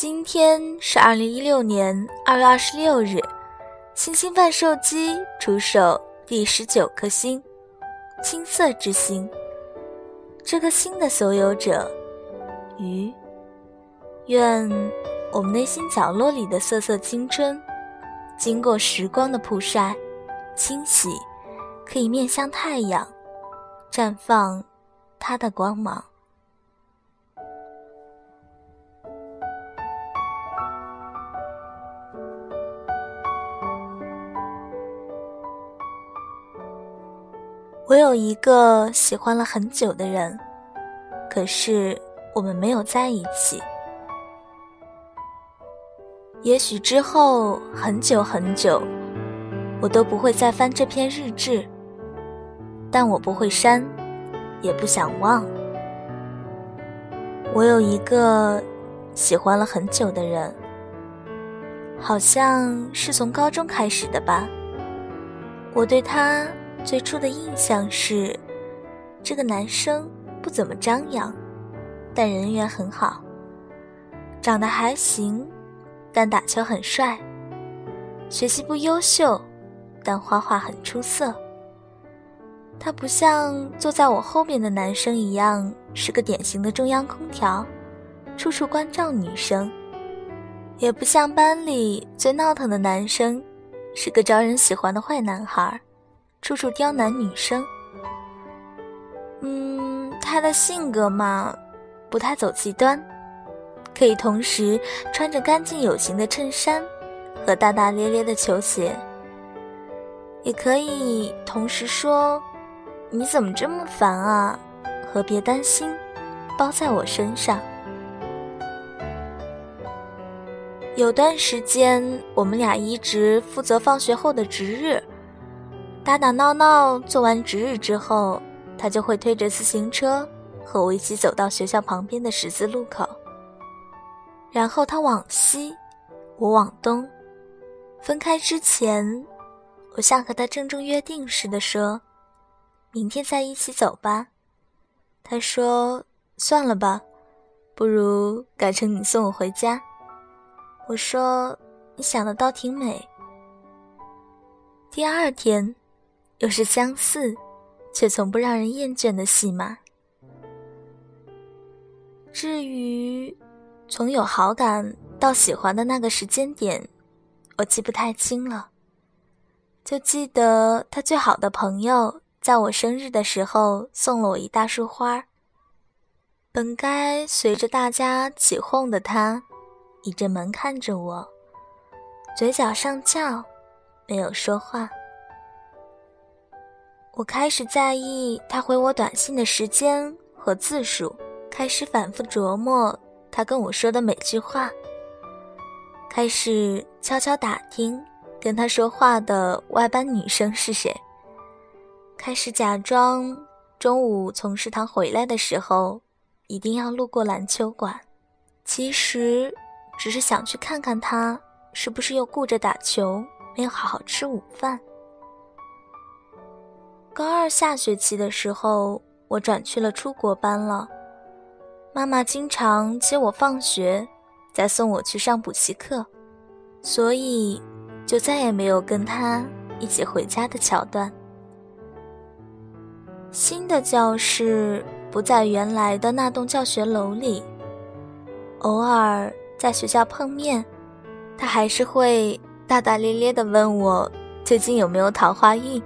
今天是二零一六年二月二十六日，星星贩售机出售第十九颗星——青色之星。这颗星的所有者，鱼。愿我们内心角落里的瑟瑟青春，经过时光的曝晒、清洗，可以面向太阳，绽放它的光芒。我有一个喜欢了很久的人，可是我们没有在一起。也许之后很久很久，我都不会再翻这篇日志，但我不会删，也不想忘。我有一个喜欢了很久的人，好像是从高中开始的吧。我对他最初的印象是，这个男生不怎么张扬，但人缘很好，长得还行。但打球很帅，学习不优秀，但画画很出色。他不像坐在我后面的男生一样是个典型的中央空调，处处关照女生；也不像班里最闹腾的男生，是个招人喜欢的坏男孩，处处刁难女生。嗯，他的性格嘛，不太走极端。可以同时穿着干净有型的衬衫和大大咧咧的球鞋，也可以同时说：“你怎么这么烦啊？”和“别担心，包在我身上。”有段时间，我们俩一直负责放学后的值日，打打闹闹。做完值日之后，他就会推着自行车和我一起走到学校旁边的十字路口。然后他往西，我往东。分开之前，我像和他郑重约定似的说：“明天再一起走吧。”他说：“算了吧，不如改成你送我回家。”我说：“你想的倒挺美。”第二天，又是相似，却从不让人厌倦的戏码。至于……从有好感到喜欢的那个时间点，我记不太清了。就记得他最好的朋友在我生日的时候送了我一大束花。本该随着大家起哄的他，倚着门看着我，嘴角上翘，没有说话。我开始在意他回我短信的时间和字数，开始反复琢磨。他跟我说的每句话，开始悄悄打听跟他说话的外班女生是谁，开始假装中午从食堂回来的时候一定要路过篮球馆，其实只是想去看看他是不是又顾着打球没有好好吃午饭。高二下学期的时候，我转去了出国班了。妈妈经常接我放学，再送我去上补习课，所以就再也没有跟他一起回家的桥段。新的教室不在原来的那栋教学楼里，偶尔在学校碰面，他还是会大大咧咧地问我最近有没有桃花运。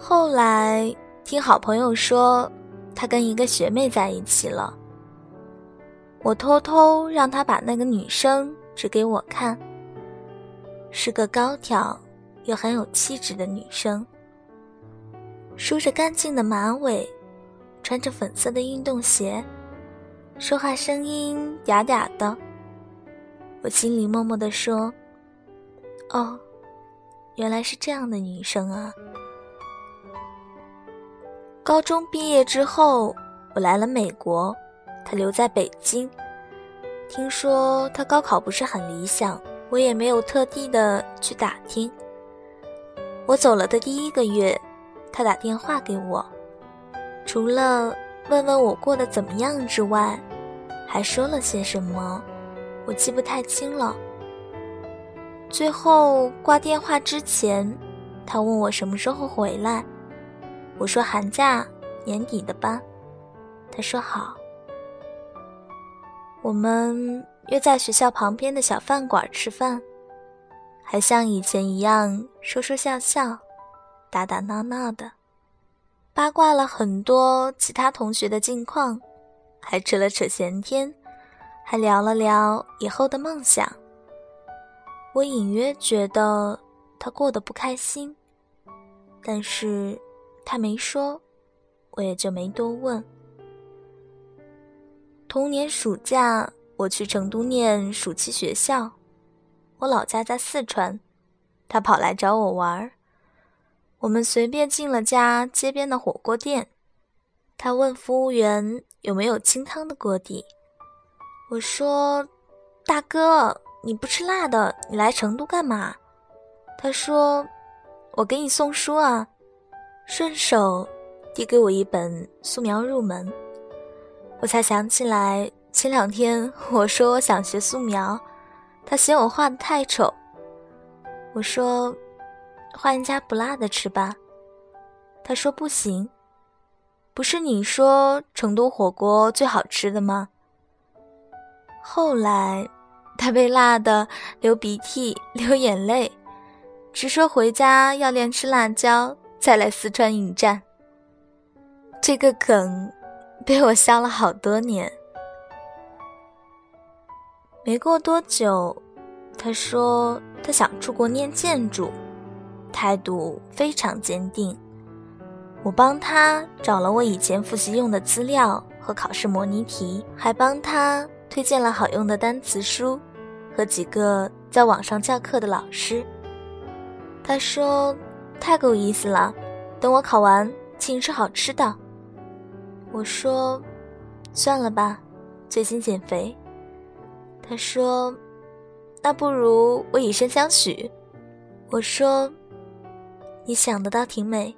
后来听好朋友说。他跟一个学妹在一起了。我偷偷让他把那个女生指给我看。是个高挑又很有气质的女生，梳着干净的马尾，穿着粉色的运动鞋，说话声音嗲嗲的。我心里默默地说：“哦，原来是这样的女生啊。”高中毕业之后，我来了美国，他留在北京。听说他高考不是很理想，我也没有特地的去打听。我走了的第一个月，他打电话给我，除了问问我过得怎么样之外，还说了些什么，我记不太清了。最后挂电话之前，他问我什么时候回来，我说寒假年底的吧。他说好。我们约在学校旁边的小饭馆吃饭，还像以前一样说说笑笑，打打闹闹的。八卦了很多其他同学的近况，还扯了扯闲天，还聊了聊以后的梦想。我隐约觉得他过得不开心，但是他没说，我也就没多问。同年暑假，我去成都念暑期学校，我老家在四川，他跑来找我玩儿。我们随便进了家街边的火锅店，他问服务员有没有清汤的锅底。我说：“大哥，你不吃辣的，你来成都干嘛？”他说：“我给你送书啊。”顺手递给我一本《素描入门》。我才想起来，前两天我说我想学素描，他嫌我画的太丑。我说。换一家不辣的吃吧，他说不行。不是你说成都火锅最好吃的吗？后来，他被辣的流鼻涕、流眼泪，直说回家要练吃辣椒，再来四川应战。这个梗被我笑了好多年。没过多久，他说他想出国念建筑。态度非常坚定，我帮他找了我以前复习用的资料和考试模拟题，还帮他推荐了好用的单词书和几个在网上教课的老师。他说：“太够意思了，等我考完，请你吃好吃的。”我说：“算了吧，最近减肥。”他说：“那不如我以身相许。”我说。你想得倒挺美。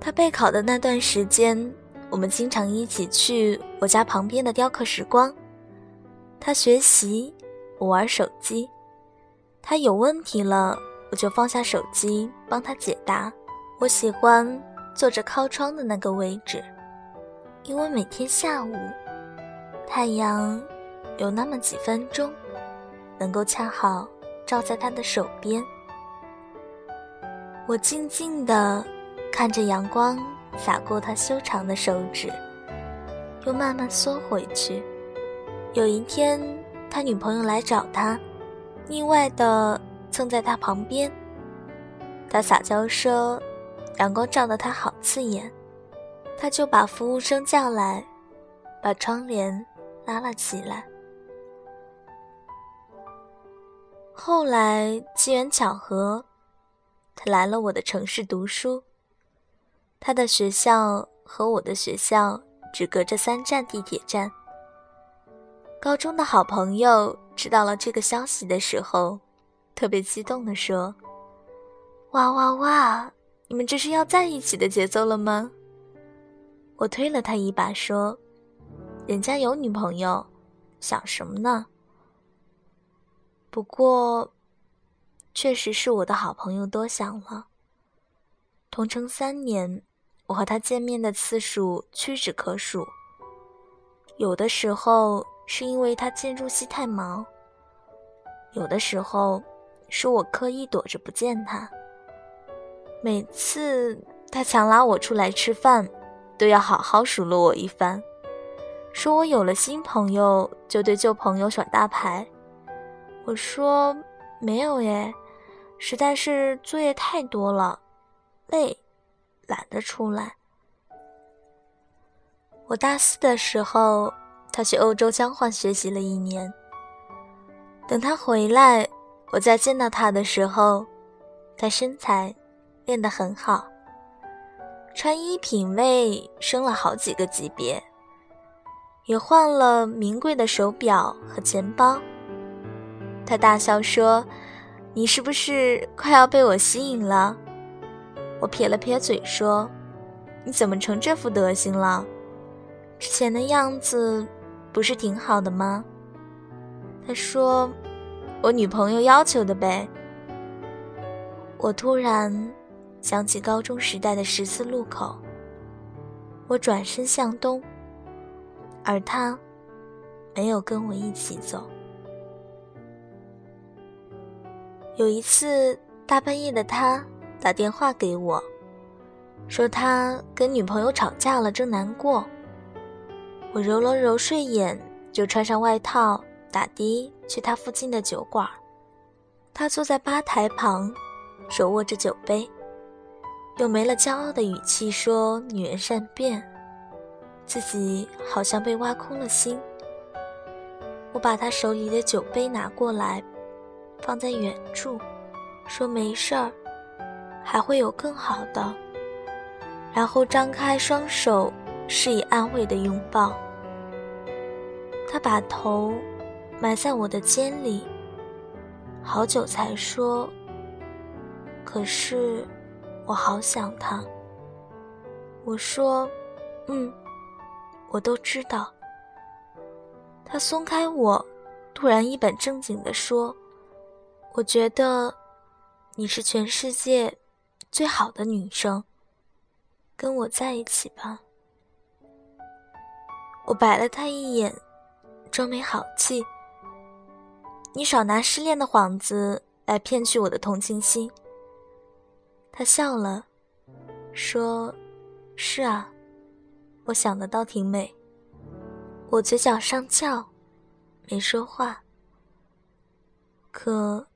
他备考的那段时间，我们经常一起去我家旁边的雕刻时光。他学习，我玩手机。他有问题了，我就放下手机帮他解答。我喜欢坐着靠窗的那个位置，因为每天下午，太阳有那么几分钟，能够恰好。照在他的手边，我静静地看着阳光洒过他修长的手指，又慢慢缩回去。有一天，他女朋友来找他，意外地蹭在他旁边。他撒娇说：“阳光照得他好刺眼。”他就把服务生叫来，把窗帘拉了起来。后来机缘巧合，他来了我的城市读书。他的学校和我的学校只隔着三站地铁站。高中的好朋友知道了这个消息的时候，特别激动地说：“哇哇哇！你们这是要在一起的节奏了吗？”我推了他一把说：“人家有女朋友，想什么呢？”不过，确实是我的好朋友多想了。同城三年，我和他见面的次数屈指可数。有的时候是因为他建筑系太忙，有的时候是我刻意躲着不见他。每次他强拉我出来吃饭，都要好好数落我一番，说我有了新朋友就对旧朋友耍大牌。我说没有耶，实在是作业太多了，累，懒得出来。我大四的时候，他去欧洲交换学习了一年。等他回来，我再见到他的时候，他身材练得很好，穿衣品味升了好几个级别，也换了名贵的手表和钱包。他大笑说：“你是不是快要被我吸引了？”我撇了撇嘴说：“你怎么成这副德行了？之前的样子不是挺好的吗？”他说：“我女朋友要求的呗。”我突然想起高中时代的十字路口，我转身向东，而他没有跟我一起走。有一次大半夜的，他打电话给我，说他跟女朋友吵架了，正难过。我揉了揉睡眼，就穿上外套，打的去他附近的酒馆。他坐在吧台旁。手握着酒杯，用没了骄傲的语气说：“女人善变。”自己好像被挖空了心。我把他手里的酒杯拿过来，放在远处，说：“没事儿，还会有更好的。”然后张开双手，示意安慰的拥抱。他把头埋在我的肩里，好久才说。可是，我好想他。我说：“嗯，我都知道。”他松开我，突然一本正经地说：“我觉得你是全世界最好的女生，跟我在一起吧。”我白了他一眼，装没好气：“你少拿失恋的幌子来骗取我的同情心。”他笑了，说：“是啊，我想的倒挺美。”我嘴角上翘，没说话。可，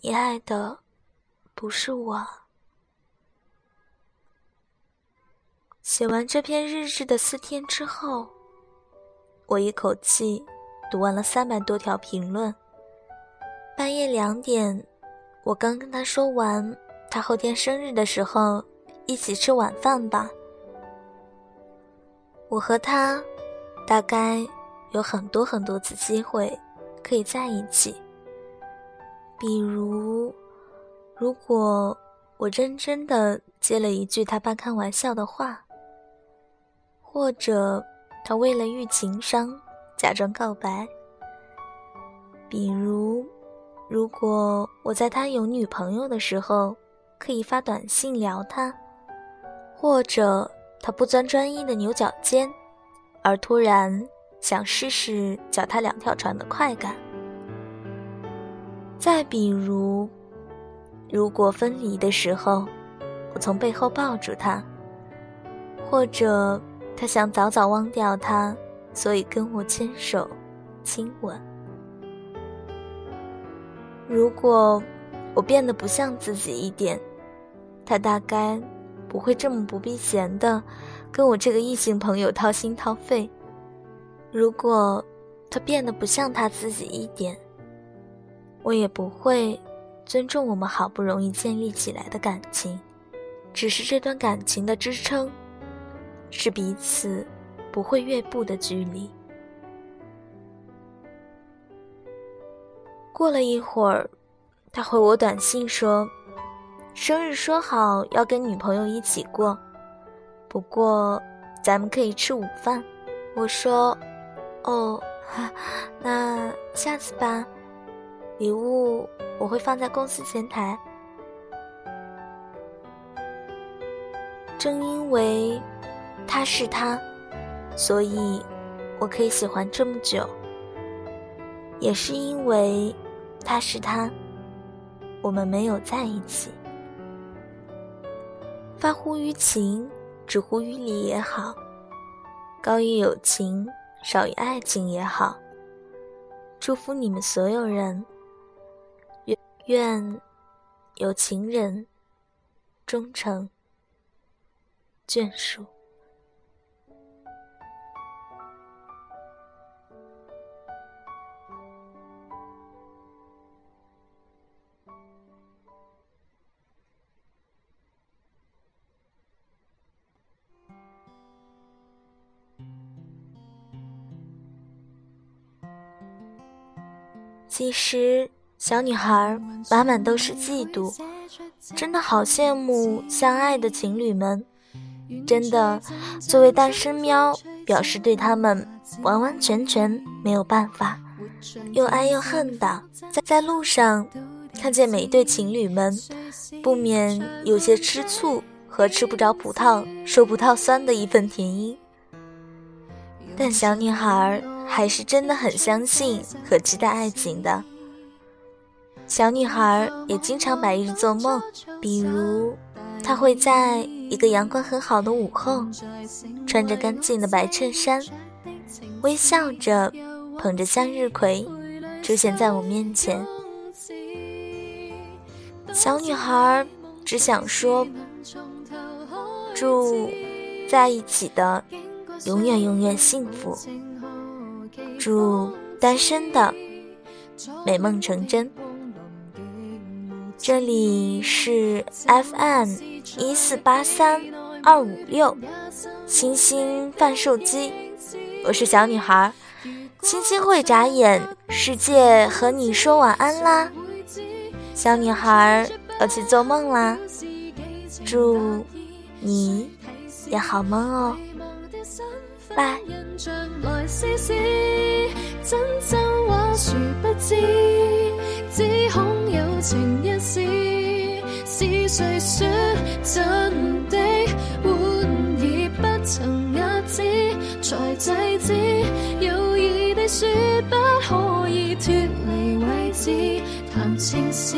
你爱的不是我。写完这篇日志的四天之后，我一口气读完了三百多条评论。半夜两点，我刚跟他说完。他后天生日的时候，一起吃晚饭吧。我和他，大概有很多很多次机会可以在一起。比如，如果我认真的接了一句他半开玩笑的话，或者他为了遇情伤假装告白。比如，如果我在他有女朋友的时候。可以发短信聊他，或者他不钻专一的牛角尖，而突然想试试脚踏两条船的快感。再比如，如果分离的时候，我从背后抱住他，或者他想早早忘掉他，所以跟我牵手、亲吻。如果我变得不像自己一点。他大概不会这么不避嫌的跟我这个异性朋友掏心掏肺。如果他变得不像他自己一点，我也不会尊重我们好不容易建立起来的感情。只是这段感情的支撑，是彼此不会越步的距离。过了一会儿，他回我短信说。生日说好要跟女朋友一起过，不过咱们可以吃午饭。我说：“哦，那下次吧。礼物我会放在公司前台。”正因为他是他，所以我可以喜欢这么久。也是因为他是他，我们没有在一起。发乎于情，止乎于理也好；高于友情，少于爱情也好。祝福你们所有人，愿愿有情人终成眷属。其实，小女孩满满都是嫉妒，真的好羡慕相爱的情侣们。真的，作为单身喵，表示对他们完完全全没有办法，又爱又恨的，在在路上看见每一对情侣们，不免有些吃醋和吃不着葡萄说葡萄酸的一份甜音。但小女孩还是真的很相信和期待爱情的。小女孩也经常白日做梦，比如她会在一个阳光很好的午后，穿着干净的白衬衫，微笑着捧着向日葵出现在我面前。小女孩只想说：“祝在一起的。”永远永远幸福，祝单身的美梦成真。这里是 FM 一四八三二五六，星星贩售机，我是小女孩。星星会眨眼，世界和你说晚安啦，小女孩要去做梦啦，祝你也好梦哦。拜。印象来试试，真真话殊不知，只恐有情一事，是谁说真的玩意不曾压止，才制止有意地说不可以脱离位置谈情事，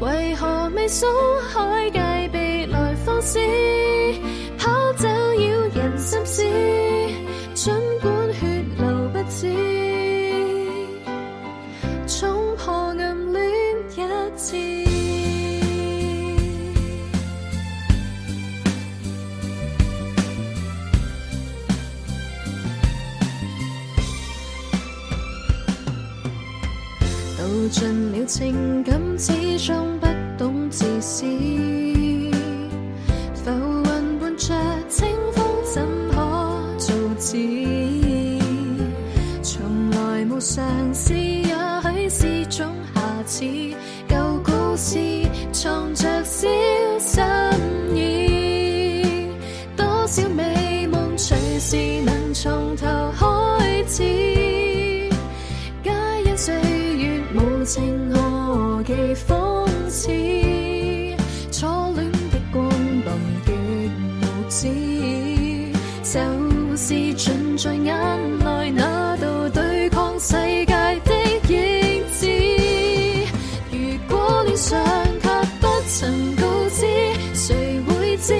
为何未松开戒备来放肆？跑走扰人心思。尽了情感，始终不懂自私。浮云伴着清风，怎可造次？从来无尝试，也许是种瑕疵。就是尽在眼内那道对抗世界的影子如果恋上却不曾告知谁会知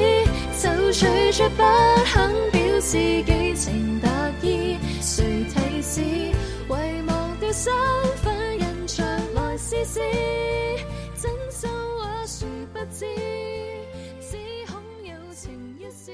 就随着不肯表示寄情达意谁提示遗忘掉身份印象来试试真心话谁不知只恐有情一死